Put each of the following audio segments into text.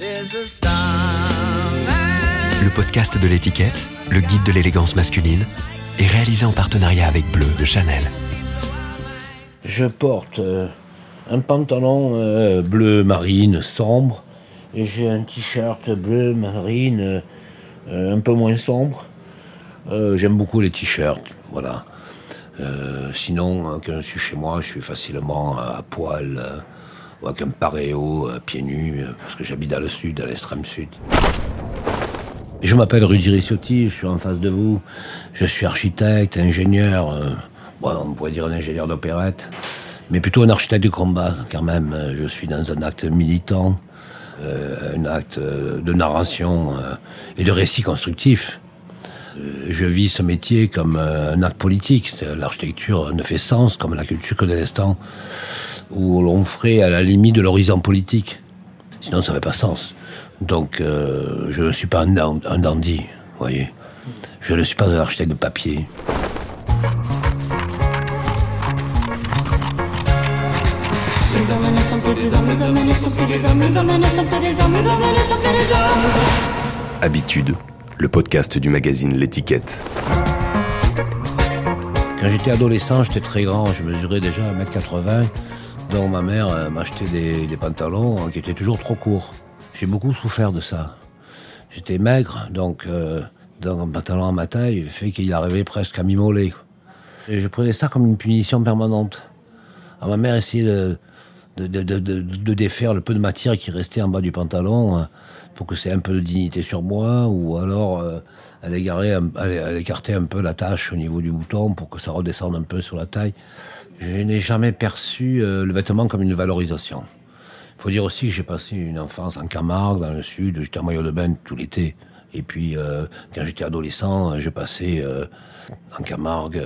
Le podcast de l'étiquette, le guide de l'élégance masculine, est réalisé en partenariat avec Bleu de Chanel. Je porte euh, un pantalon euh, bleu marine sombre et j'ai un t-shirt bleu marine euh, un peu moins sombre. J'aime beaucoup les t-shirts, voilà. sinon, quand je suis chez moi, je suis facilement à poil avec un paréo, pieds nus, parce que j'habite dans le sud, à l'extrême sud. Je m'appelle Rudy Ricciotti, je suis en face de vous. Je suis architecte, ingénieur, on pourrait dire un ingénieur d'opérette mais plutôt un architecte du combat, quand même. Je suis dans un acte militant, euh, un acte de narration euh, et de récit constructif. Euh, je vis ce métier comme un acte politique. L'architecture ne fait sens comme la culture que de l'instant où l'on ferait à la limite de l'horizon politique. Sinon, ça n'avait pas sens. Donc, je ne suis pas un, un dandy, voyez. Je ne suis pas un architecte de papier. Habitude, le podcast du magazine L'étiquette. Quand j'étais adolescent, j'étais très grand, je mesurais déjà 1m80, ma mère euh, m'achetait des, pantalons qui étaient toujours trop courts. J'ai beaucoup souffert de ça. J'étais maigre, donc, euh, un pantalon à ma taille fait qu'il arrivait presque à m'immoler. Et je prenais ça comme une punition permanente. ma mère essayait de, défaire le peu de matière qui restait en bas du pantalon euh, pour que c'est un peu de dignité sur moi, ou alors euh, elle, écartait un peu la tache au niveau du bouton pour que ça redescende un peu sur la taille. Je n'ai jamais perçu euh, le vêtement comme une valorisation. Il faut dire aussi que j'ai passé une enfance en Camargue, dans le sud, j'étais en maillot de bain tout l'été. Et puis, quand j'étais adolescent, je passais en Camargue,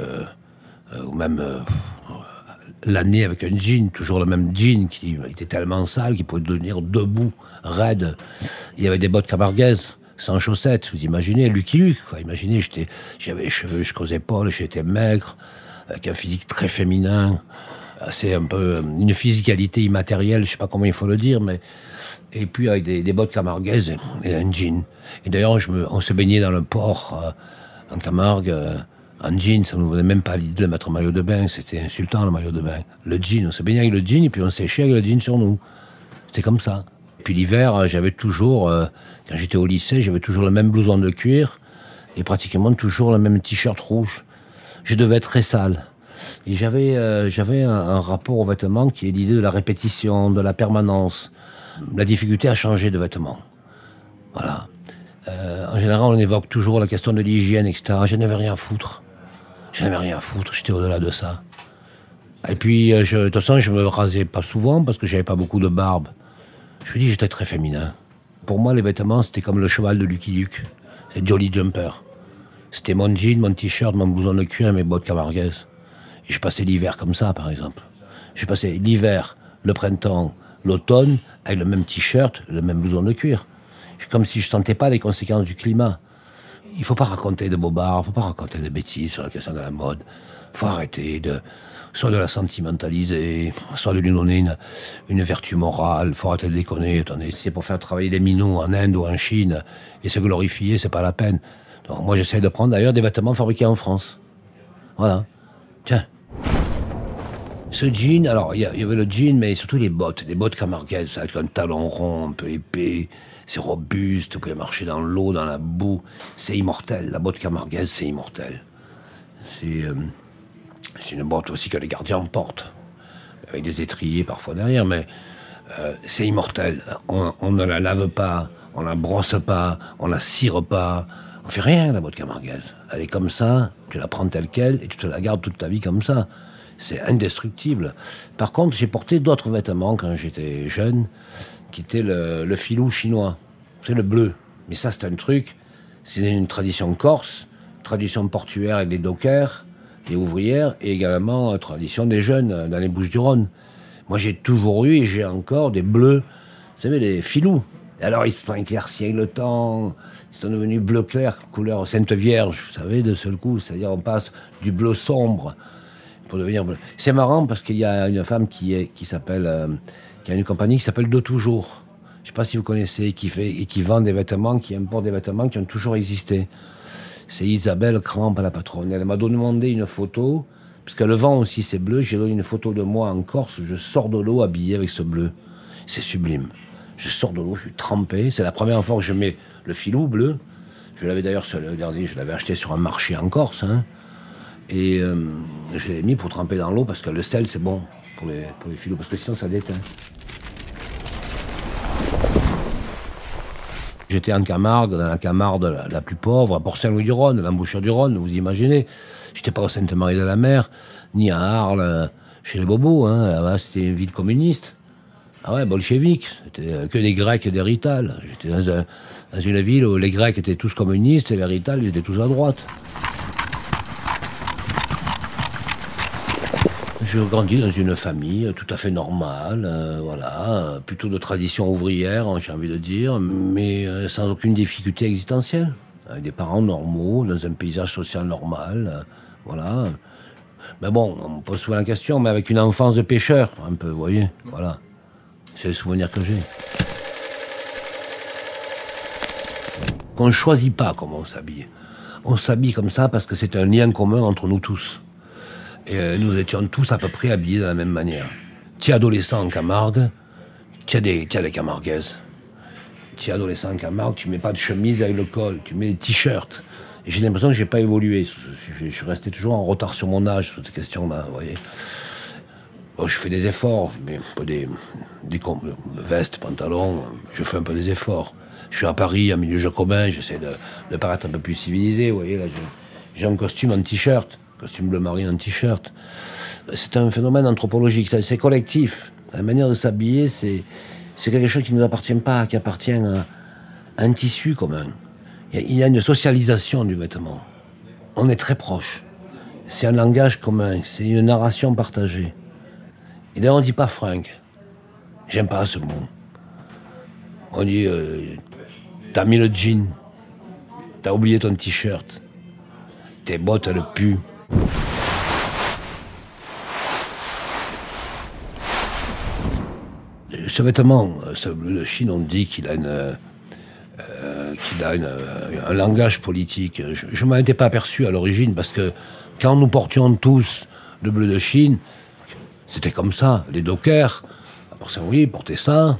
ou même l'année avec un jean, toujours le même jean, qui était tellement sale qu'il pouvait devenir debout, raide. Il y avait des bottes camarguaises, sans chaussettes, vous imaginez, Lucky Luke, quoi. Imaginez, j'avais les cheveux jusqu'aux épaules, j'étais maigre, avec un physique très féminin, assez un peu, une physicalité immatérielle, je sais pas comment il faut le dire, mais, et puis avec des, bottes camarguaises et, un jean. Et d'ailleurs, on se baignait dans le port, euh, en Camargue, euh, en jean, ça ne nous venait même pas l'idée de mettre un maillot de bain, c'était insultant le maillot de bain. Le jean, on se baignait avec le jean et puis on séchait avec le jean sur nous. C'était comme ça. Puis l'hiver, j'avais toujours, euh, quand j'étais au lycée, j'avais toujours le même blouson de cuir et pratiquement toujours le même t-shirt rouge. Je devais être très sale. Et j'avais euh, un, rapport au vêtement qui est l'idée de la répétition, de la permanence, la difficulté à changer de vêtements. Voilà. Euh, en général, on évoque toujours la question de l'hygiène, etc. Je n'avais rien à foutre. Je n'avais rien à foutre, j'étais au-delà de ça. Et puis, euh, je, de toute façon, je me rasais pas souvent parce que j'avais pas beaucoup de barbe. Je me dis, j'étais très féminin. Pour moi, les vêtements, c'était comme le cheval de Lucky Luke. C'est Jolly Jumper. C'était mon jean, mon t-shirt, mon blouson de cuir mes bottes camarguaises. Et je passais l'hiver comme ça, par exemple. Je passais l'hiver, le printemps, l'automne, avec le même t-shirt, le même blouson de cuir. Comme si je sentais pas les conséquences du climat il faut pas raconter de bobards, il faut pas raconter de bêtises sur la question de la mode. Il faut arrêter de soit de la sentimentaliser, soit de lui donner une, vertu morale. Il faut arrêter de déconner. Attendez, c'est pour faire travailler des minots en Inde ou en Chine et se glorifier, c'est pas la peine. Moi, j'essaie de prendre d'ailleurs des vêtements fabriqués en France. Voilà. Tiens. Ce jean, alors il y, avait le jean, mais surtout les bottes, des bottes camarguaises avec un talon rond, un peu épais, c'est robuste, vous pouvez marcher dans l'eau, dans la boue, c'est immortel. La botte camarguaise, c'est immortel. Euh, c'est une botte aussi que les gardiens portent, avec des étriers parfois derrière, mais euh, c'est immortel. On, ne la lave pas, on la brosse pas, on la cire pas, on fait rien la botte camarguaise. Elle est comme ça, tu la prends telle qu'elle et tu te la gardes toute ta vie comme ça. C'est indestructible. Par contre, j'ai porté d'autres vêtements quand j'étais jeune qui était le, filou chinois. C'est le bleu. Mais ça, c'est un truc, c'est une tradition corse, tradition portuaire avec les dockers, les ouvrières, et également une tradition des jeunes dans les Bouches du Rhône. Moi, j'ai toujours eu et j'ai encore des bleus, vous savez, les filous. Alors, ils se sont éclaircis avec le temps, ils sont devenus bleu clair, couleur Sainte Vierge, vous savez, de seul coup. C'est-à-dire, on passe du bleu sombre pour devenir bleu. C'est marrant parce qu'il y a une femme qui, s'appelle. Euh, qui a une compagnie qui s'appelle De Toujours. Je sais pas si vous connaissez, qui fait et qui vend des vêtements, qui importe des vêtements qui ont toujours existé. C'est Isabelle Crampe, la patronne. Elle m'a demandé une photo, puisqu'elle vend aussi c'est bleu. J'ai donné une photo de moi en Corse. Je sors de l'eau habillé avec ce bleu. C'est sublime. Je sors de l'eau, je suis trempé. C'est la première fois que je mets le filou bleu. Je l'avais d'ailleurs, regardez, je l'avais acheté sur un marché en Corse. Hein. Et euh, je l'ai mis pour tremper dans l'eau parce que le sel, c'est bon pour les, pour filous, parce que sinon ça déteint. J'étais en Camargue, dans la Camargue la, plus pauvre, à Port-Saint-Louis-du-Rhône, l'embouchure du Rhône, vous imaginez. J'étais pas au Sainte-Marie-de-la-Mer, ni à Arles, chez les Bobos. Hein. c'était une ville communiste. Ah ouais, bolchevique. C'était que des Grecs et des Ritales. J'étais dans, une ville où les Grecs étaient tous communistes et les Ritales, étaient tous à droite. Je grandis dans une famille tout à fait normale, euh, voilà, plutôt de tradition ouvrière, hein, j'ai envie de dire, mais euh, sans aucune difficulté existentielle. Avec des parents normaux, dans un paysage social normal, euh, voilà. Mais bon, on me pose souvent la question, mais avec une enfance de pêcheur, un peu, vous voyez, voilà. C'est le souvenir que j'ai. Qu'on ne choisit pas comment on s'habille. On s'habille comme ça parce que c'est un lien commun entre nous tous. Et euh, nous étions tous à peu près habillés de la même manière. Tu es adolescent en Camargue, tu as des, des adolescent en Camargue, tu mets pas de chemise avec le col, tu mets des t-shirts. Et j'ai l'impression que j'ai pas évolué. Je, suis resté toujours en retard sur mon âge sur cette question-là, voyez. Je fais des efforts, un peu des, des vestes, pantalons, je fais un peu des efforts. Je suis à Paris, en milieu jacobin, j'essaie de, paraître un peu plus civilisé, vous voyez, j'ai un costume en t-shirt costume bleu marine, un t-shirt. C'est un phénomène anthropologique, c'est collectif. La manière de s'habiller, c'est, c'est quelque chose qui ne nous appartient pas, qui appartient à, un tissu commun. Il y a une socialisation du vêtement. On est très proche. C'est un langage commun, c'est une narration partagée. Et d'ailleurs, on dit pas fringue. J'aime pas ce mot. On dit euh, T'as mis le jean, t'as oublié ton t-shirt, tes bottes, elles puent. Ce vêtement, ce bleu de Chine, on dit qu'il a, une, euh, qu'il a un langage politique. Je ne m'en étais pas aperçu à l'origine parce que quand nous portions tous le bleu de Chine, c'était comme ça. Les dockers, oui, portaient ça.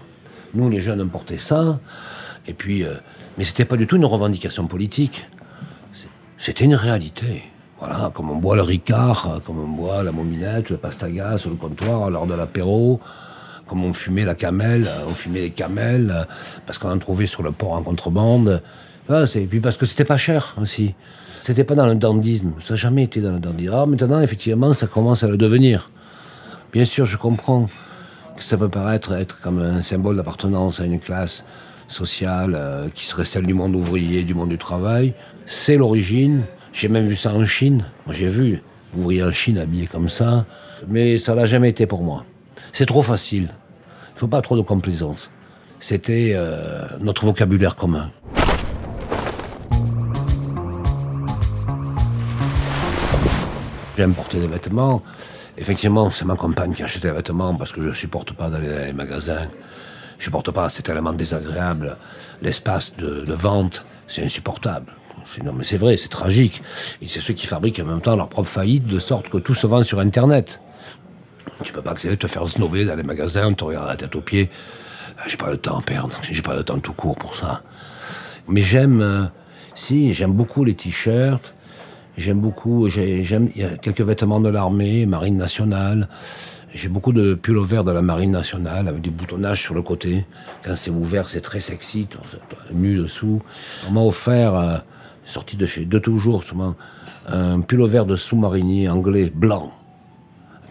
Nous, les jeunes, portaient ça. Et puis, euh, mais c'était pas du tout une revendication politique. C'était une réalité. Voilà, comme on boit le Ricard, comme on boit la mominette, le pastaga sur le comptoir lors de l'apéro, comme on fumait la camelle, on fumait les camels, parce qu'on en trouvait sur le port en contrebande. et puis parce que c'était pas cher aussi. C'était pas dans le dandisme, ça n'a jamais été dans le dandisme. Ah, maintenant, effectivement, ça commence à le devenir. Bien sûr, je comprends que ça peut paraître être comme un symbole d'appartenance à une classe sociale euh, qui serait celle du monde ouvrier, du monde du travail. C'est l'origine, j'ai même vu ça en Chine. J'ai vu ouvriers en Chine habillés comme ça. Mais ça n'a jamais été pour moi. C'est trop facile. Il ne faut pas trop de complaisance. C'était euh, notre vocabulaire commun. J'aime porter des vêtements. Effectivement, c'est ma compagne qui achète les vêtements parce que je ne supporte pas d'aller dans les magasins. Je ne supporte pas, c'est tellement désagréable. L'espace de vente, c'est insupportable. Non, mais c'est vrai, c'est tragique. Et c'est ceux qui fabriquent en même temps leur propre faillite, de sorte que tout se vend sur Internet. Tu peux pas accéder, te faire snobber dans les magasins, te regarder la tête aux pieds. Ah, j'ai pas le temps à perdre. J'ai pas le temps tout court pour ça. Mais j'aime, euh, si, j'aime beaucoup les t-shirts. J'aime beaucoup, j'aime, il y a quelques vêtements de l'armée, marine nationale. J'ai beaucoup de pulls verts de la marine nationale avec du boutonnage sur le côté. Quand c'est ouvert, c'est très sexy, nu dessous. On m'a offert euh, sorti de chez De Toujours, souvent, un pull vert de sous-marinier anglais blanc,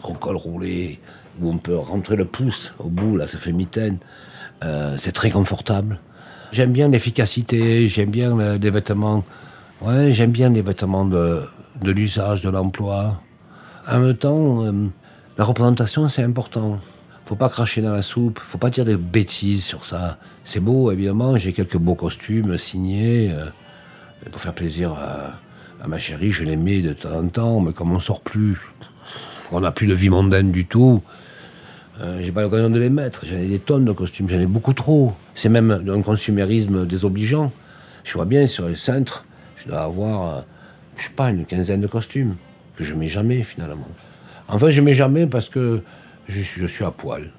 gros col roulé, où on peut rentrer le pouce au bout, là, ça fait mitaine. Euh, c'est très confortable. J'aime bien l'efficacité, j'aime bien les vêtements. Ouais, j'aime bien les vêtements de, de l'usage, de l'emploi. En même temps, euh, la représentation, c'est important. Faut pas cracher dans la soupe, faut pas dire des bêtises sur ça. C'est beau, évidemment, j'ai quelques beaux costumes signés. Euh, pour faire plaisir à, ma chérie, je l'aimais de temps en temps, mais comme on sort plus, on n'a plus de vie mondaine du tout, Euh, j'ai pas l'occasion de les mettre. J'en ai des tonnes de costumes, j'en ai beaucoup trop. C'est même un consumérisme désobligeant. Je vois bien sur les cintres, je dois avoir, euh, je sais pas, une quinzaine de costumes que je mets jamais finalement. Enfin, je mets jamais parce que je, suis à poil.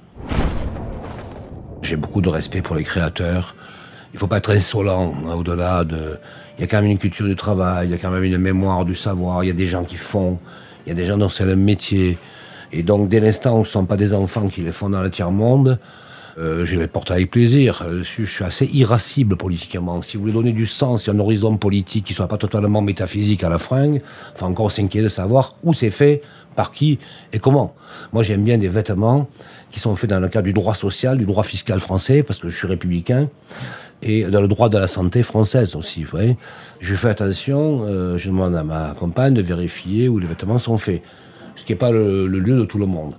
J'ai beaucoup de respect pour les créateurs. Il faut pas être insolent hein, au-delà de. Il y a quand même une culture du travail, il y a quand même une mémoire du savoir. Il y a des gens qui font, il y a des gens dont c'est le métier. Et donc, dès l'instant où ce ne sont pas des enfants qui les font dans le tiers-monde, euh, je les porte avec plaisir. Je suis assez irascible politiquement. Si vous voulez donner du sens et un horizon politique qui soit pas totalement métaphysique à la fringue, il faut encore s'inquiéter de savoir où c'est fait, par qui et comment. Moi, j'aime bien des vêtements qui sont faits dans le cadre du droit social, du droit fiscal français, parce que je suis républicain, et dans le droit de la santé française aussi. Vous voyez je fais attention, euh, je demande à ma compagne de vérifier où les vêtements sont faits, ce qui n'est pas le, le lieu de tout le monde.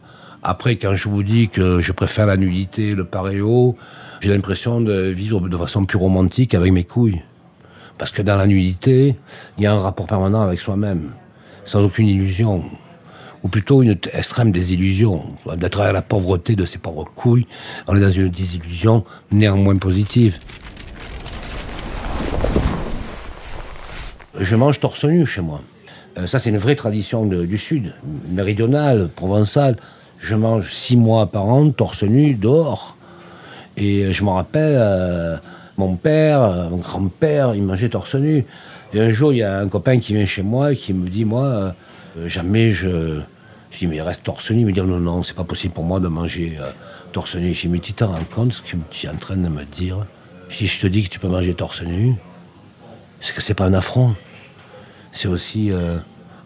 Après, quand je vous dis que je préfère la nudité, le paréo, j'ai l'impression de vivre de façon plus romantique avec mes couilles. Parce que dans la nudité, il y a un rapport permanent avec soi-même, sans aucune illusion. Ou plutôt une extrême désillusion. À la pauvreté de ses pauvres couilles, on est dans une désillusion néanmoins positive. Je mange torse nu chez moi. Euh, ça, c'est une vraie tradition du Sud, méridionale, provençale. Je mange six mois par an, torse nu, dehors. Et euh, je me rappelle, euh, mon père, euh, mon grand-père, il mangeait torse nu. Et un jour, il y a un copain qui vient chez moi et qui me dit, moi, jamais je... Je dis, mais il reste torse nu. Il me dit, non, non, c'est pas possible pour moi de manger torse nu. Je dis, mais tu te rends compte ce que tu es en train de me dire dis, je te dis que tu peux manger torse nu. C'est que c'est pas un affront. C'est aussi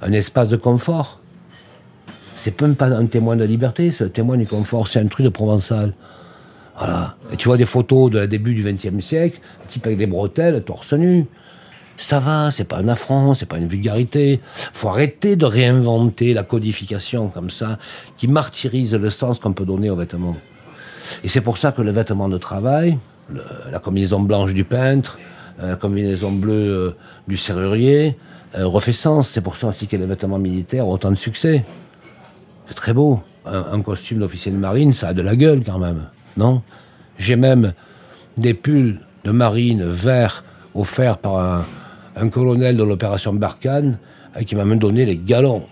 un espace de confort. C'est même pas un témoin de liberté, c'est un témoin du confort. C'est un truc de provençal. Voilà. Et tu vois des photos de la début du XXe siècle, un type avec des bretelles, torse nu. Ça va, c'est pas un affront, c'est pas une vulgarité. Faut arrêter de réinventer la codification comme ça, qui martyrise le sens qu'on peut donner aux vêtements. Et c'est pour ça que le vêtement de travail, la combinaison blanche du peintre, euh, la combinaison bleue euh, du serrurier, euh, refait sens. C'est pour ça aussi que les vêtements militaires ont autant de succès. C'est très beau. Un, costume d'officier de marine, ça a de la gueule quand même, non? J'ai même des pulls de marine verts offerts par un, colonel de l'opération Barkhane euh, qui m'a même donné les galons.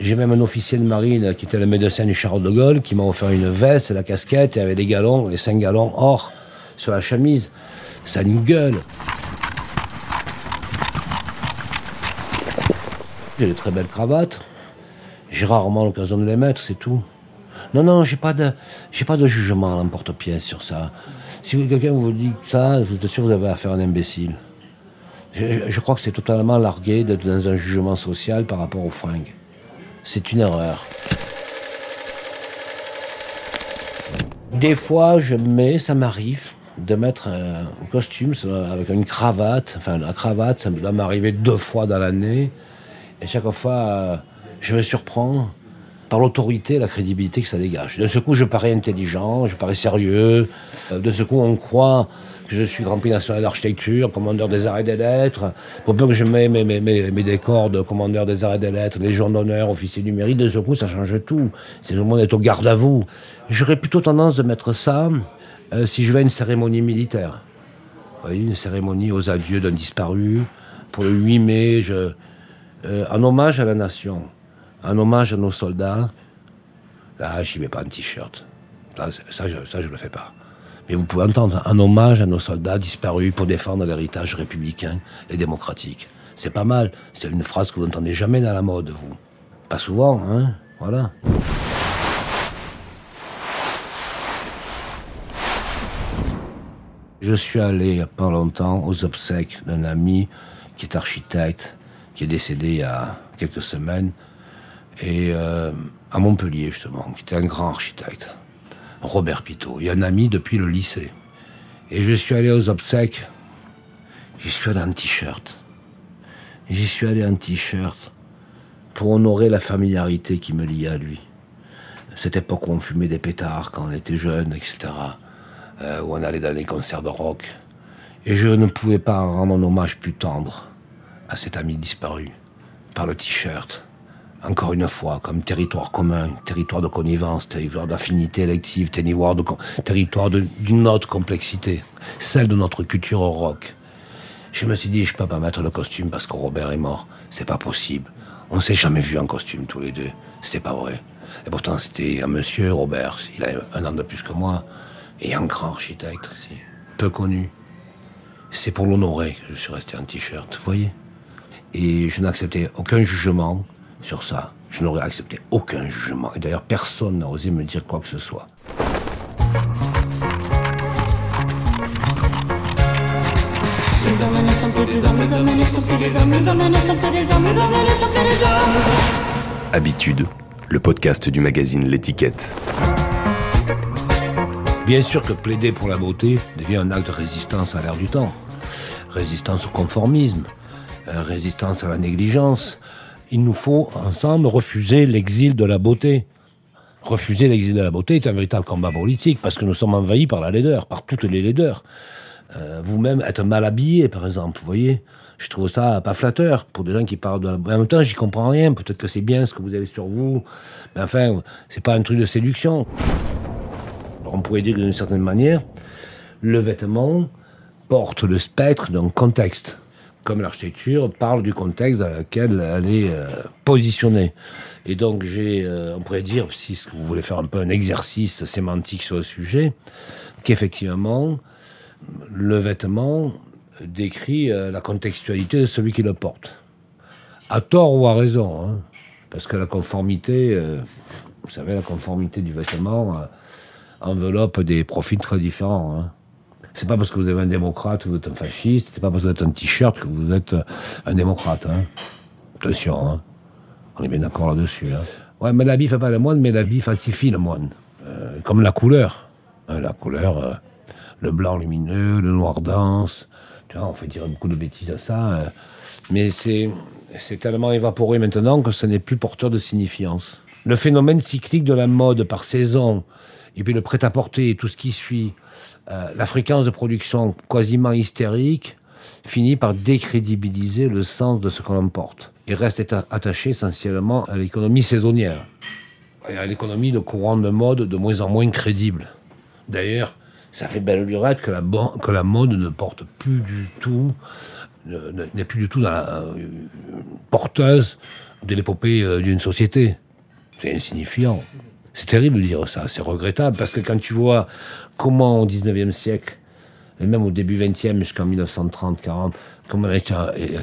J'ai même un officier de marine qui était le médecin du Charles de Gaulle qui m'a offert une veste, la casquette et avec les galons, les cinq galons or sur la chemise. Ça a une gueule. J'ai de très belles cravates. J'ai rarement l'occasion de les mettre, c'est tout. Non, non, j'ai pas de, j'ai pas de jugement à l'emporte-pièce sur ça. Si quelqu'un vous dit ça, vous êtes sûr que vous avez affaire à un imbécile. Je, je crois que c'est totalement largué d'être dans un jugement social par rapport aux fringues. C'est une erreur. Des fois, je mets, ça m'arrive de mettre un costume avec une cravate. Enfin, la cravate, ça doit m'arriver deux fois dans l'année. Et chaque fois, euh, je me surprends par l'autorité et la crédibilité que ça dégage. De ce coup, je parais intelligent, je parais sérieux. Euh, De ce coup, on croit que je suis Grand Prix national d'architecture, commandeur des et des lettres. Pour peu que je mets mes, mes, mes, mes décors de commandeur des et des lettres, légion d'honneur, officier du mérite, de ce coup, ça change tout. C'est le monde est au garde à vous. J'aurais plutôt tendance de mettre ça euh, si je vais à une cérémonie militaire. Vous voyez, une cérémonie aux adieux d'un disparu. Pour le 8 mai, je, euh, en hommage à la nation, en hommage à nos soldats, là, j'y mets pas un t-shirt. Ça, je, ça, je le fais pas. Mais vous pouvez entendre un hommage à nos soldats disparus pour défendre l'héritage républicain et démocratique. C'est pas mal. C'est une phrase que vous n'entendez jamais dans la mode, vous. Pas souvent, hein Voilà. Je suis allé il n'y a pas longtemps aux obsèques d'un ami qui est architecte, qui est décédé il y a quelques semaines, et euh, à Montpellier justement, qui était un grand architecte, Robert Pitot, et un ami depuis le lycée. Et je suis allé aux obsèques, j'y suis allé en t-shirt. J'y suis allé en t-shirt pour honorer la familiarité qui me liait à lui. Cette époque où on fumait des pétards quand on était jeune, etc euh, où on allait dans les concerts de rock. Et je ne pouvais pas rendre un hommage plus tendre à cet ami disparu par le t-shirt encore une fois, comme territoire commun, territoire de connivence, territoire d'affinité élective, territoire d'une autre complexité, celle de notre culture rock. Je me suis dit, je peux pas mettre le costume parce que Robert est mort. C'est pas possible. On s'est jamais vu en costume tous les deux. C'était pas vrai. Et pourtant, c'était un monsieur, Robert. Il a un an de plus que moi. Et un grand architecte aussi. Peu connu. C'est pour l'honorer que je suis resté en t-shirt, vous voyez Et je n'acceptais aucun jugement sur ça. Je n'aurais accepté aucun jugement. Et d'ailleurs, personne n'a osé me dire quoi que ce soit. Habitude, le podcast du magazine L'étiquette. Bien sûr que plaider pour la beauté devient un acte de résistance à l'ère du temps. Résistance au conformisme, euh, résistance à la négligence. Il nous faut ensemble refuser l'exil de la beauté. Refuser l'exil de la beauté est un véritable combat politique parce que nous sommes envahis par la laideur, par toutes les laideurs. Euh, vous-même être mal habillé, par exemple, vous voyez je trouve ça pas flatteur pour des gens qui parlent de la... En même temps, j'y comprends rien. Peut-être que c'est bien ce que vous avez sur vous. Mais enfin, c'est pas un truc de séduction on pourrait dire d'une certaine manière, le vêtement porte le spectre d'un contexte, comme l'architecture parle du contexte dans lequel elle est euh, positionnée. Et donc, j'ai, euh, on pourrait dire, si vous voulez faire un peu un exercice sémantique sur le sujet, qu'effectivement, le vêtement décrit euh, la contextualité de celui qui le porte. À tort ou à raison, hein, parce que la conformité, vous savez, la conformité du vêtement enveloppe des profils très différents. Hein. C'est pas parce que vous êtes un démocrate que vous êtes un fasciste, c'est pas parce que vous êtes un t-shirt que vous êtes un démocrate. Hein. Attention, hein. on est bien d'accord là-dessus. Hein. Ouais, mais l'habit fait pas le moine, mais l'habit falsifie le moine. Euh, comme la couleur. la couleur, euh, le blanc lumineux, le noir dense. Tu vois, on fait dire beaucoup de bêtises à ça. Euh. mais c'est, tellement évaporé maintenant que ce n'est plus porteur de signifiance. Le phénomène cyclique de la mode par saison, et puis le prêt-à-porter tout ce qui suit, euh, la fréquence de production quasiment hystérique, finit par décrédibiliser le sens de ce qu'on emporte et reste attaché essentiellement à l'économie saisonnière et à l'économie de courant de mode de moins en moins crédible. D'ailleurs, ça fait belle lurette que la, que la mode ne porte plus du tout, n'est plus du tout la, euh, porteuse de l'épopée euh, d'une société. C'est insignifiant. C'est terrible de dire ça, c'est regrettable, parce que quand tu vois comment au 19e siècle, et même au début 20e jusqu'en 1930-40, comment on était,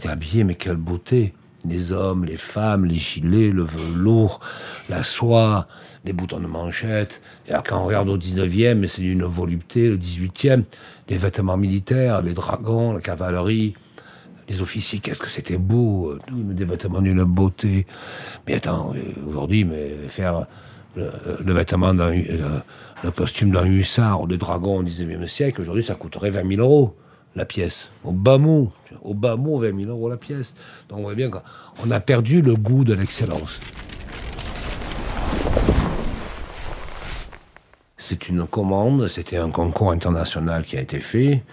habillé, mais quelle beauté les hommes, les femmes, les gilets, le velours, la soie, les boutons de manchette. Et alors, quand on regarde au 19e, c'est d'une volupté, le 18e, les vêtements militaires, les dragons, la cavalerie, les officiers, qu'est-ce que c'était beau, des vêtements d'une beauté. Mais attends, aujourd'hui, mais faire le, vêtement le, costume d'un hussard ou de dragon au 19e siècle, aujourd'hui, ça coûterait 20 000 euros la pièce. Au bas mot, au bas mot, 20 000 euros la pièce. Donc on voit bien qu'on a perdu le goût de l'excellence. C'est une commande, c'était un concours international qui a été fait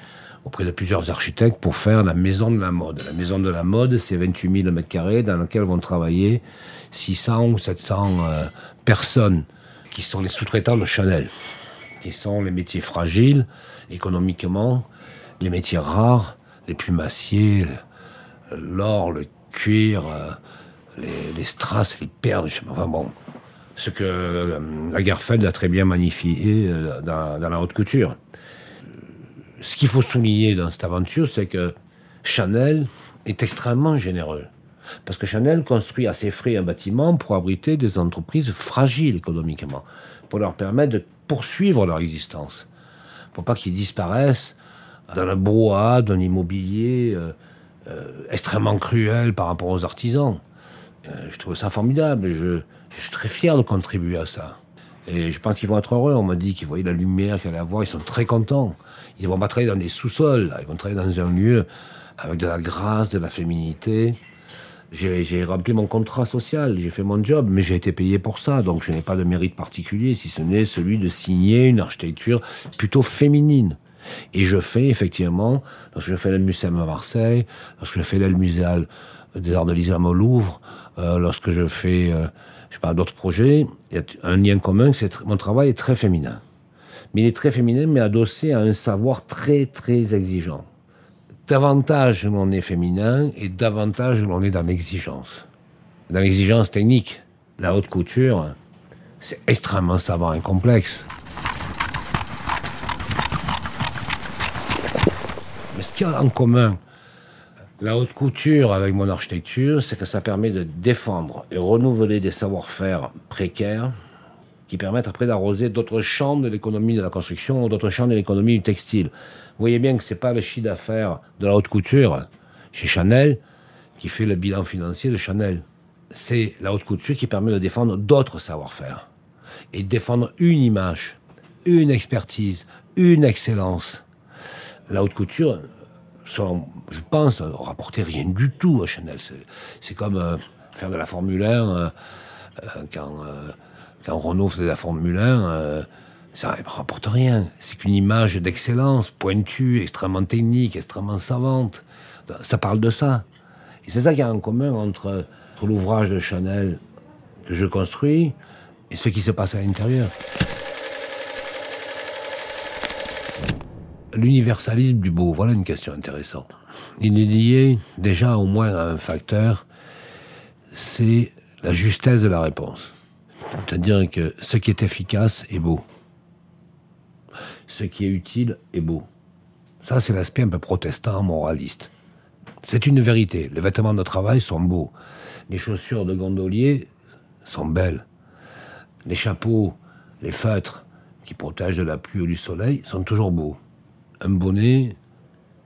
auprès de plusieurs architectes pour faire la maison de la mode. La maison de la mode, c'est 28 000 m2 dans laquelle vont travailler 600 ou 700 euh, personnes qui sont les sous-traitants de Chanel, qui sont les métiers fragiles économiquement, les métiers rares, les plumassiers, l'or, le cuir, euh, les, strass, les perles, pas, bon, ce que euh, Lagerfeld a très bien magnifié dans, dans la haute couture ce qu'il faut souligner dans cette aventure, c'est que Chanel est extrêmement généreux. Parce que Chanel construit à ses frais un bâtiment pour abriter des entreprises fragiles économiquement, pour leur permettre de poursuivre leur existence, pour pas qu'ils disparaissent dans le brouhaha d'un immobilier euh, euh, extrêmement cruel par rapport aux artisans. Euh, je trouve ça formidable je, je, suis très fier de contribuer à ça. Et je pense qu'ils vont être heureux. On m'a dit qu'ils voyaient la lumière qu'elle allait avoir. Ils sont très contents. Ils vont pas travailler dans des sous-sols. Ils vont travailler dans un lieu avec de la grâce, de la féminité. J'ai rempli mon contrat social, j'ai fait mon job, mais j'ai été payé pour ça, donc je n'ai pas de mérite particulier, si ce n'est celui de signer une architecture plutôt féminine. Et je fais effectivement, lorsque je fais le Muséum à Marseille, lorsque je fais le Muséal des arts de l'islam au Louvre, euh, lorsque je fais, euh, je sais pas, d'autres projets, il y a un lien commun, c'est mon travail est très féminin. Mais il est très féminin, mais adossé à un savoir très, très exigeant. Davantage l'on est féminin et davantage l'on est dans l'exigence. Dans l'exigence technique. La haute couture, c'est extrêmement savant et complexe. Mais ce qu'il y a en commun, la haute couture avec mon architecture, c'est que ça permet de défendre et renouveler des savoir-faire précaires qui permettent après d'arroser d'autres champs de l'économie de la construction ou d'autres champs de l'économie du textile. Voyez bien que c'est pas le chiffre d'affaires de la haute couture chez Chanel qui fait le bilan financier de Chanel. C'est la haute couture qui permet de défendre d'autres savoir-faire et défendre une image, une expertise, une excellence. La haute couture, je pense, ne rapportait rien du tout à Chanel. C'est comme euh, faire de la Formule 1 euh, euh, quand quand Renault faisait la Formule 1, euh, ça ne rapporte rien. C'est qu'une image d'excellence, pointue, extrêmement technique, extrêmement savante. Ça parle de ça. Et c'est ça qu'il y a en commun entre, l'ouvrage de Chanel que je construis et ce qui se passe à l'intérieur. L'universalisme du beau, voilà une question intéressante. Il est lié déjà au moins à un facteur, c'est la justesse de la réponse. C'est-à-dire que ce qui est efficace est beau. Ce qui est utile est beau. Ça, c'est l'aspect un peu protestant, moraliste. C'est une vérité. Les vêtements de travail sont beaux. Les chaussures de gondolier sont belles. Les chapeaux, les feutres qui protègent de la pluie ou du soleil sont toujours beaux. Un bonnet,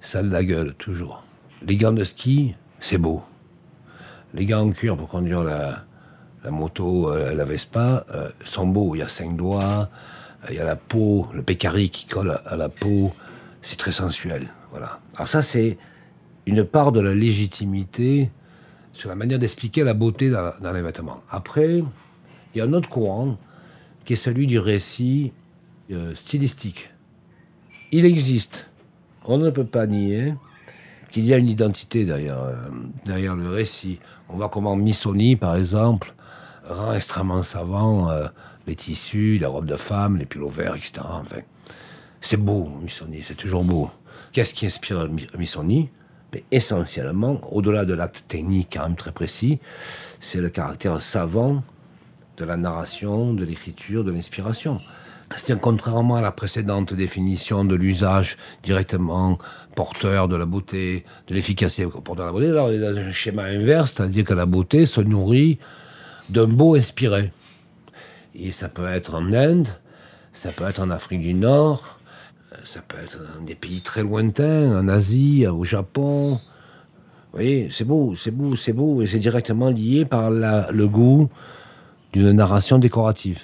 ça de la gueule, toujours. Les gants de ski, c'est beau. Les gants en cuir pour conduire la, moto, euh, la Vespa, euh, sont beaux. Il y a cinq doigts, il y a la peau, le pécari qui colle à la peau. C'est très sensuel. Voilà. Alors ça, c'est une part de la légitimité sur la manière d'expliquer la beauté dans, les vêtements. Après, il y a un autre courant qui est celui du récit stylistique. Il existe, on ne peut pas nier qu'il y a une identité derrière, derrière le récit. On voit comment Missoni, par exemple, rend extrêmement savant euh, les tissus, la robe de femme, les pulls verts, etc. Enfin, c'est beau, Missoni, c'est toujours beau. Qu'est-ce qui inspire Missoni? Mais essentiellement, au-delà de l'acte technique quand même très précis, c'est le caractère savant de la narration, de l'écriture, de l'inspiration. C'est contrairement à la précédente définition de l'usage directement porteur de la beauté, de l'efficacité porteur de la beauté, alors il y a un schéma inverse, c'est-à-dire que la beauté se nourrit d'un beau inspiré. Et ça peut être en Inde, ça peut être en Afrique du Nord, ça peut être dans des pays très lointains, en Asie, au Japon. Vous voyez, c'est beau, c'est beau, c'est beau, et c'est directement lié par le goût d'une narration décorative.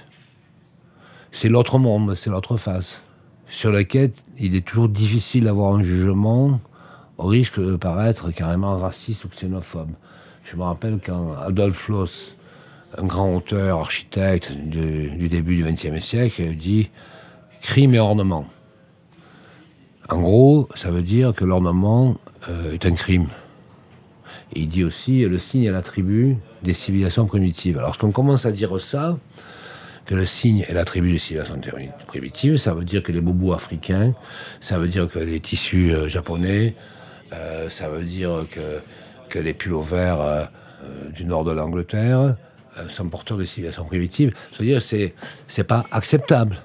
C'est l'autre monde, c'est l'autre face, sur laquelle il est toujours difficile d'avoir un jugement au risque de paraître carrément raciste ou xénophobe. Je me rappelle quand Adolf Loos un grand auteur, architecte du, début du XXe siècle, dit crime et ornement. En gros, ça veut dire que l'ornement euh, est un crime. Il dit aussi le signe est l'attribut des civilisations primitives. Alors, qu'on commence à dire ça, que le signe est l'attribut des civilisations primitives, ça veut dire que les boubous africains, ça veut dire que les tissus euh, japonais, euh, ça veut dire que, que les pulls verts du nord de l'Angleterre, sont porteurs de civilisations primitives. C'est-à-dire, c'est, c'est pas acceptable.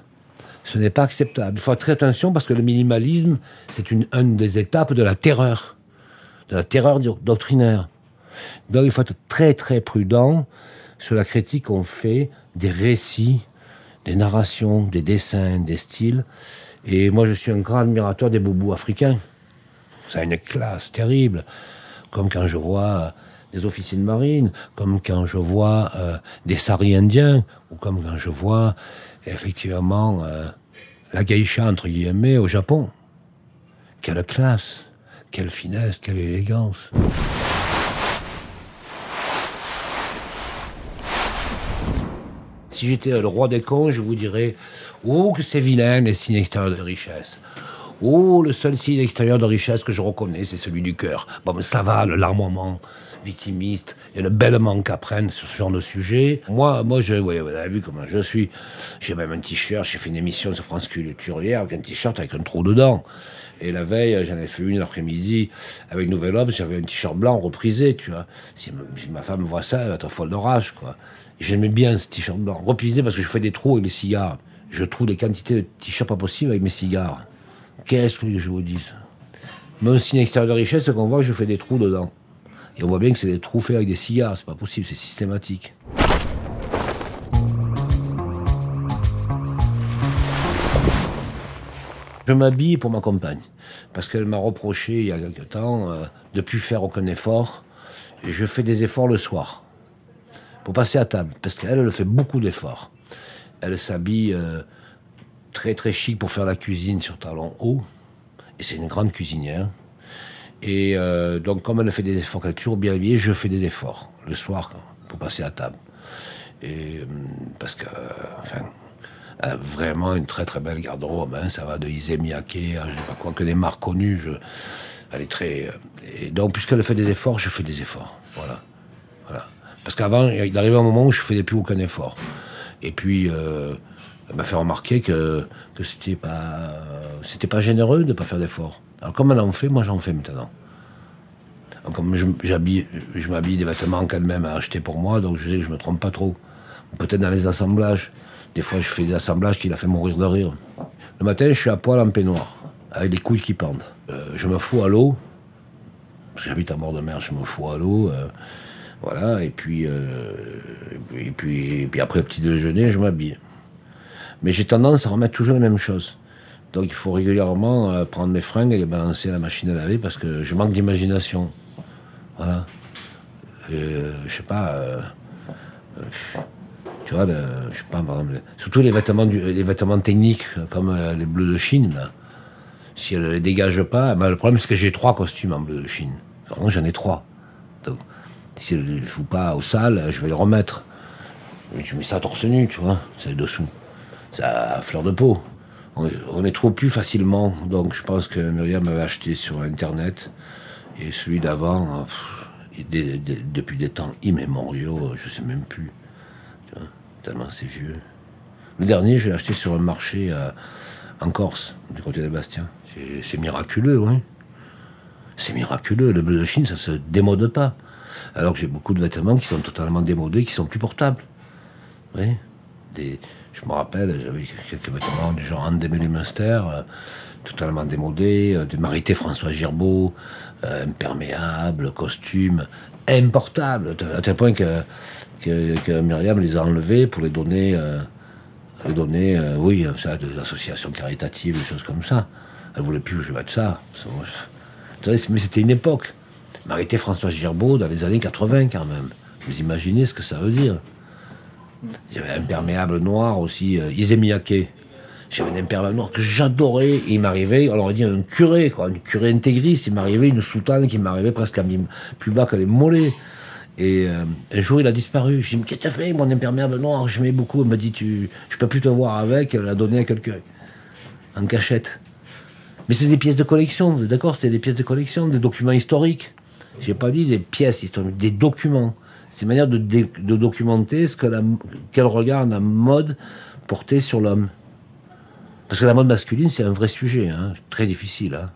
Ce n'est pas acceptable. Il faut faire très attention parce que le minimalisme, c'est une, des étapes de la terreur, de la terreur doctrinaire. Donc, il faut être très, très prudent sur la critique qu'on fait des récits, des narrations, des dessins, des styles. Et moi, je suis un grand admirateur des boubous africains. Ça a une classe terrible. Comme quand je vois des officiers de marine, comme quand je vois euh, des saris indiens, ou comme quand je vois effectivement euh, la geisha, entre guillemets, au Japon. Quelle classe, quelle finesse, quelle élégance. Si j'étais le roi des cons, je vous dirais Oh, que c'est vilain les signes extérieurs de richesse. Oh, le seul signe extérieur de richesse que je reconnais, c'est celui du cœur. Bon, ça va, le larmoiement victimiste et le bel manque à prendre sur ce genre de sujet. Moi, moi, je, vous avez vu comment je suis. J'ai même un t-shirt, j'ai fait une émission sur France Culture hier avec un t-shirt avec un trou dedans. Et la veille, j'en ai fait une l'après-midi avec Nouvel Homme, j'avais un t-shirt blanc reprisé, tu vois. Si ma, femme voit ça, elle va être folle de rage, quoi. J'aimais bien ce t-shirt blanc. Reprisé parce que je fais des trous avec les cigares. Je trouve des quantités de t-shirts pas possibles avec mes cigares. Qu'est-ce que je vous dis Mon signe extérieur de richesse, c'est qu'on voit que je fais des trous dedans. Et on voit bien que c'est des trous faits avec des cigares, c'est pas possible, c'est systématique. Je m'habille pour ma compagne, parce qu'elle m'a reproché il y a quelque temps euh, de ne plus faire aucun effort. Et je fais des efforts le soir, pour passer à table, parce qu'elle, elle fait beaucoup d'efforts. Elle s'habille euh, très très chic pour faire la cuisine sur talons hauts, et c'est une grande cuisinière. Et euh, donc, comme elle fait des efforts, qu'elle est toujours bien habillée, je fais des efforts le soir pour passer à table. Et parce que, enfin, elle a vraiment une très très belle garde-robe. Hein. Ça va de Issey Miyake à je sais pas quoi, que des marques connues. Elle est très. Euh, et donc, puisqu'elle fait des efforts, je fais des efforts. Voilà. voilà. Parce qu'avant, il arrivait un moment où je faisais plus aucun effort. Et puis, euh, elle m'a fait remarquer que, que c'était pas, c'était pas généreux de ne pas faire d'efforts. Comme elle en fait, moi j'en fais maintenant. comme je, m'habille des vêtements qu'elle-même a achetés pour moi, donc je sais que je me trompe pas trop. Peut-être dans les assemblages. Des fois, je fais des assemblages qui l'a fait mourir de rire. Le matin, je suis à poil en peignoir, avec les couilles qui pendent. Euh, je me fous à l'eau. J'habite à bord de mer, je me fous à l'eau. Euh, voilà, et puis, euh, et puis, et puis après le petit déjeuner, je m'habille. Mais j'ai tendance à remettre toujours les mêmes choses. Donc il faut régulièrement prendre mes fringues et les balancer à la machine à laver parce que je manque d'imagination. Voilà. je sais pas. Tu vois, je sais pas, surtout les vêtements, les vêtements techniques, comme euh, les bleus de Chine, Si elle ne les dégage pas, ben, le problème c'est que j'ai trois costumes en bleu de Chine. Moi j'en ai trois. Donc, si elle ne fout pas au sale, je vais les remettre. Je mets ça torse nu, tu vois, c'est dessous. À fleur de peau. On, est trop plus facilement. Donc je pense que Myriam m'avait acheté sur Internet. Et celui d'avant, depuis des temps immémoriaux, je sais même plus tellement c'est vieux. Le dernier, je l'ai acheté sur un marché euh, en Corse, du côté de Bastien. C'est miraculeux, oui. C'est miraculeux. Le bleu de Chine, ça se démode pas. Alors que j'ai beaucoup de vêtements qui sont totalement démodés, qui sont plus portables. Oui. Je me rappelle, j'avais quelques vêtements du genre Anne Munster, euh, totalement démodés, euh, de Marité François Girbeau, imperméable, costume, importable, à tel point que que, Myriam les a enlevés pour les donner, euh, les euh, oui, ça, des associations caritatives, des choses comme ça. Elle voulait plus que je mette ça. Mais c'était une époque. Marité François Girbeau dans les années 80 quand même. Vous imaginez ce que ça veut dire Avait un imperméable noir aussi, euh. J'avais un imperméable noir que j'adorais. il m'arrivait, on aurait dit un curé, quoi, un curé intégriste. Il m'arrivait une soutane qui m'arrivait presque à plus bas que les mollets. Et euh, un jour, il a disparu. Je dis, mais qu'est-ce que tu as fait, mon imperméable noir? Je mets beaucoup. Elle m'a dit, tu, je peux plus te voir avec. Elle l'a donné à quelqu'un. En cachette. Mais c'est des pièces de collection, d'accord? C'était des pièces de collection, des documents historiques. J'ai pas dit des pièces historiques, des documents. C'est une manière de, documenter ce que la, quel regard la mode portait sur l'homme. Parce que la mode masculine, c'est un vrai sujet, hein, très difficile. Hein.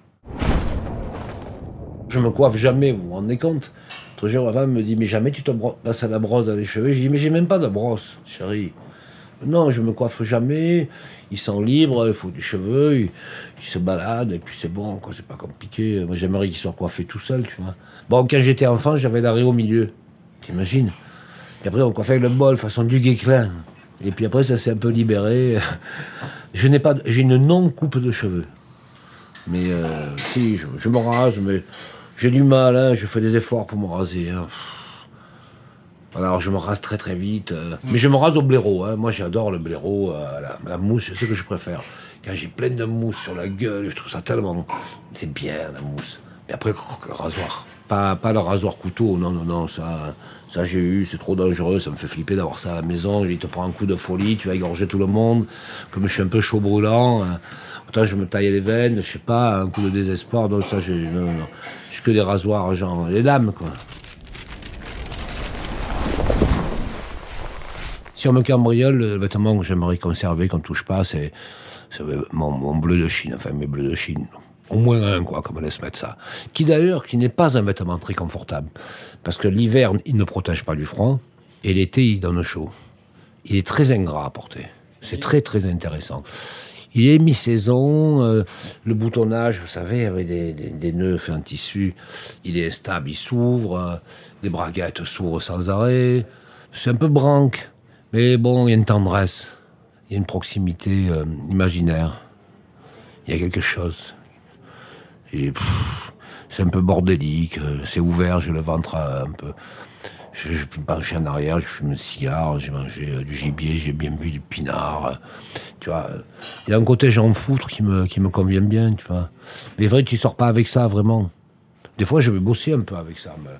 Je me coiffe jamais, vous vous rendez compte L'autre jour, ma femme me dit Mais jamais tu te passes à la brosse dans les cheveux. Je dis Mais j'ai même pas de brosse, chérie. Non, je me coiffe jamais. Ils sont libres, il faut des cheveux, ils, se baladent, et puis c'est bon, quoi, c'est pas compliqué. Moi, j'aimerais qu'ils soient coiffés tout seuls, tu vois. Bon, quand j'étais enfant, j'avais l'arrêt au milieu. T'imagines Et après, on coiffait avec le bol, façon du Guéclin. Et puis après, ça s'est un peu libéré. Je n'ai pas, j'ai une non-coupe de cheveux. Mais euh, si, je, je me rase, mais j'ai du mal, hein, je fais des efforts pour me raser. Hein. Alors je me rase très très vite. Euh. mais je me rase au blaireau. Hein. Moi j'adore le blaireau, euh, la, mousse, c'est ce que je préfère. Quand j'ai plein de mousse sur la gueule, je trouve ça tellement... C'est bien la mousse. Et après, le rasoir. Pas, le rasoir couteau, non, non, non, ça, ça j'ai eu, c'est trop dangereux, ça me fait flipper d'avoir ça à la maison. Il te prend un coup de folie, tu vas égorger tout le monde. Comme je suis un peu chaud brûlant, hein, autant je me taille les veines, je sais pas, un coup de désespoir, donc ça, j'ai, non, non, non. J'ai que des rasoirs, genre, les lames, quoi. Si on me cambriole, le vêtement que j'aimerais conserver, qu'on touche pas, c'est, mon bleu de Chine, enfin mes bleus de Chine. Au moins un, quoi, comme on laisse mettre ça. Qui d'ailleurs, qui n'est pas un vêtement très confortable. Parce que l'hiver, il ne protège pas du froid, et l'été, il donne chaud. Il est très ingrat à porter. C'est très, très intéressant. Il est mi-saison, euh, le boutonnage, vous savez, avec des, des, des, nœuds faits en tissu, il est stable, il s'ouvre, euh, les braguettes s'ouvrent sans arrêt. C'est un peu branque, mais bon, il y a une tendresse, il y a une proximité euh, imaginaire. Il y a quelque chose. Et c'est un peu bordélique, euh, c'est ouvert, j'ai le ventre euh, un peu. Je, je me pencher en arrière, je fume un cigare, j'ai mangé euh, du gibier, j'ai bien bu du pinard. Tu vois, il y a un côté j'en foutre qui me, qui me convient bien, tu vois. Mais vrai, tu sors pas avec ça, vraiment. Des fois, je vais bosser un peu avec ça. Mais...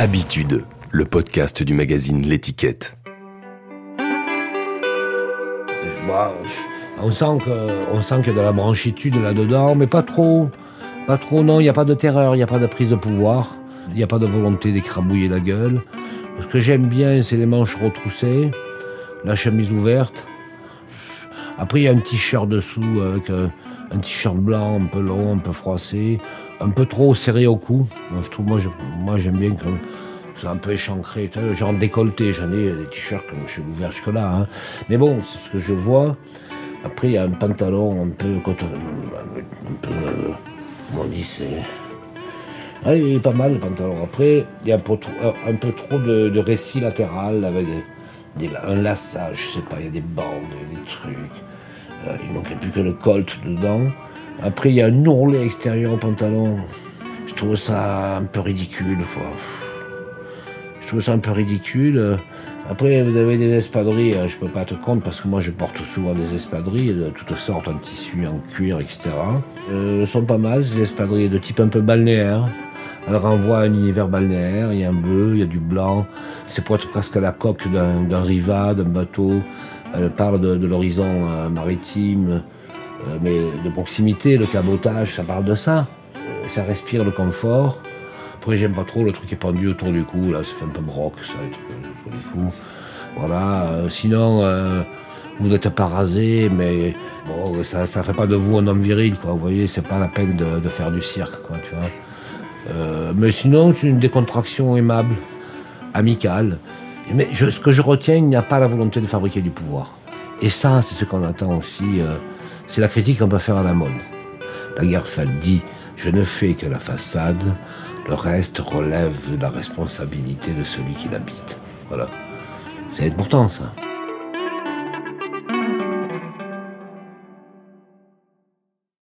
Habitude, le podcast du magazine L'étiquette. Bah, on sent qu'il y a de la branchitude là-dedans, mais pas trop. Pas trop, non, il n'y a pas de terreur, il n'y a pas de prise de pouvoir, il n'y a pas de volonté d'écrabouiller la gueule. Ce que j'aime bien, c'est les manches retroussées, la chemise ouverte. Après, il y a un t-shirt dessous avec euh, un t-shirt blanc un peu long, un peu froissé, un peu trop serré au cou. Moi, je trouve, moi, moi, j'aime bien que c'est un peu échancré, genre décolleté. J'en ai des t-shirts comme je suis ouvert jusque-là. Hein. Mais bon, c'est ce que je vois. Après, il y a un pantalon un peu, un peu, comment on dit, c'est. Ah, il pas mal le pantalon. Après, il y a un peu trop, de, de récit latéral avec un lassage, je sais pas, il y a des bandes, des trucs. Euh, il manquait plus que le colt dedans. Après, il y a un ourlet extérieur au pantalon. Je trouve ça un peu ridicule, quoi. Je trouve ça un peu ridicule. Après, vous avez des espadrilles, je peux pas te compte parce que moi je porte souvent des espadrilles de toutes sortes, en tissu, en cuir, etc. Euh, sont pas mal, ces espadrilles de type un peu balnéaire. Elles renvoient à un univers balnéaire, il y a un bleu, il y a du blanc. C'est pour être presque à la coque d'un riva, d'un bateau. Elle parle de, l'horizon euh, maritime, mais de proximité, le cabotage, ça parle de ça. Euh, ça respire le confort. Après, j'aime pas trop le truc qui est pendu autour du cou, là, ça fait un peu broc, ça, autour du cou. Voilà. Euh, sinon, euh, vous n'êtes pas rasé, mais bon, ça, ça fait pas de vous un homme viril, quoi. Vous voyez, c'est pas la peine de, faire du cirque, quoi, tu vois. Euh, mais sinon, c'est une décontraction aimable, amicale. Mais ce que je retiens, il n'y a pas la volonté de fabriquer du pouvoir. Et ça, c'est ce qu'on attend aussi. Euh, c'est la critique qu'on peut faire à la mode. La Lagerfeld dit Je ne fais que la façade, le reste relève de la responsabilité de celui qui l'habite. Voilà. C'est important, ça.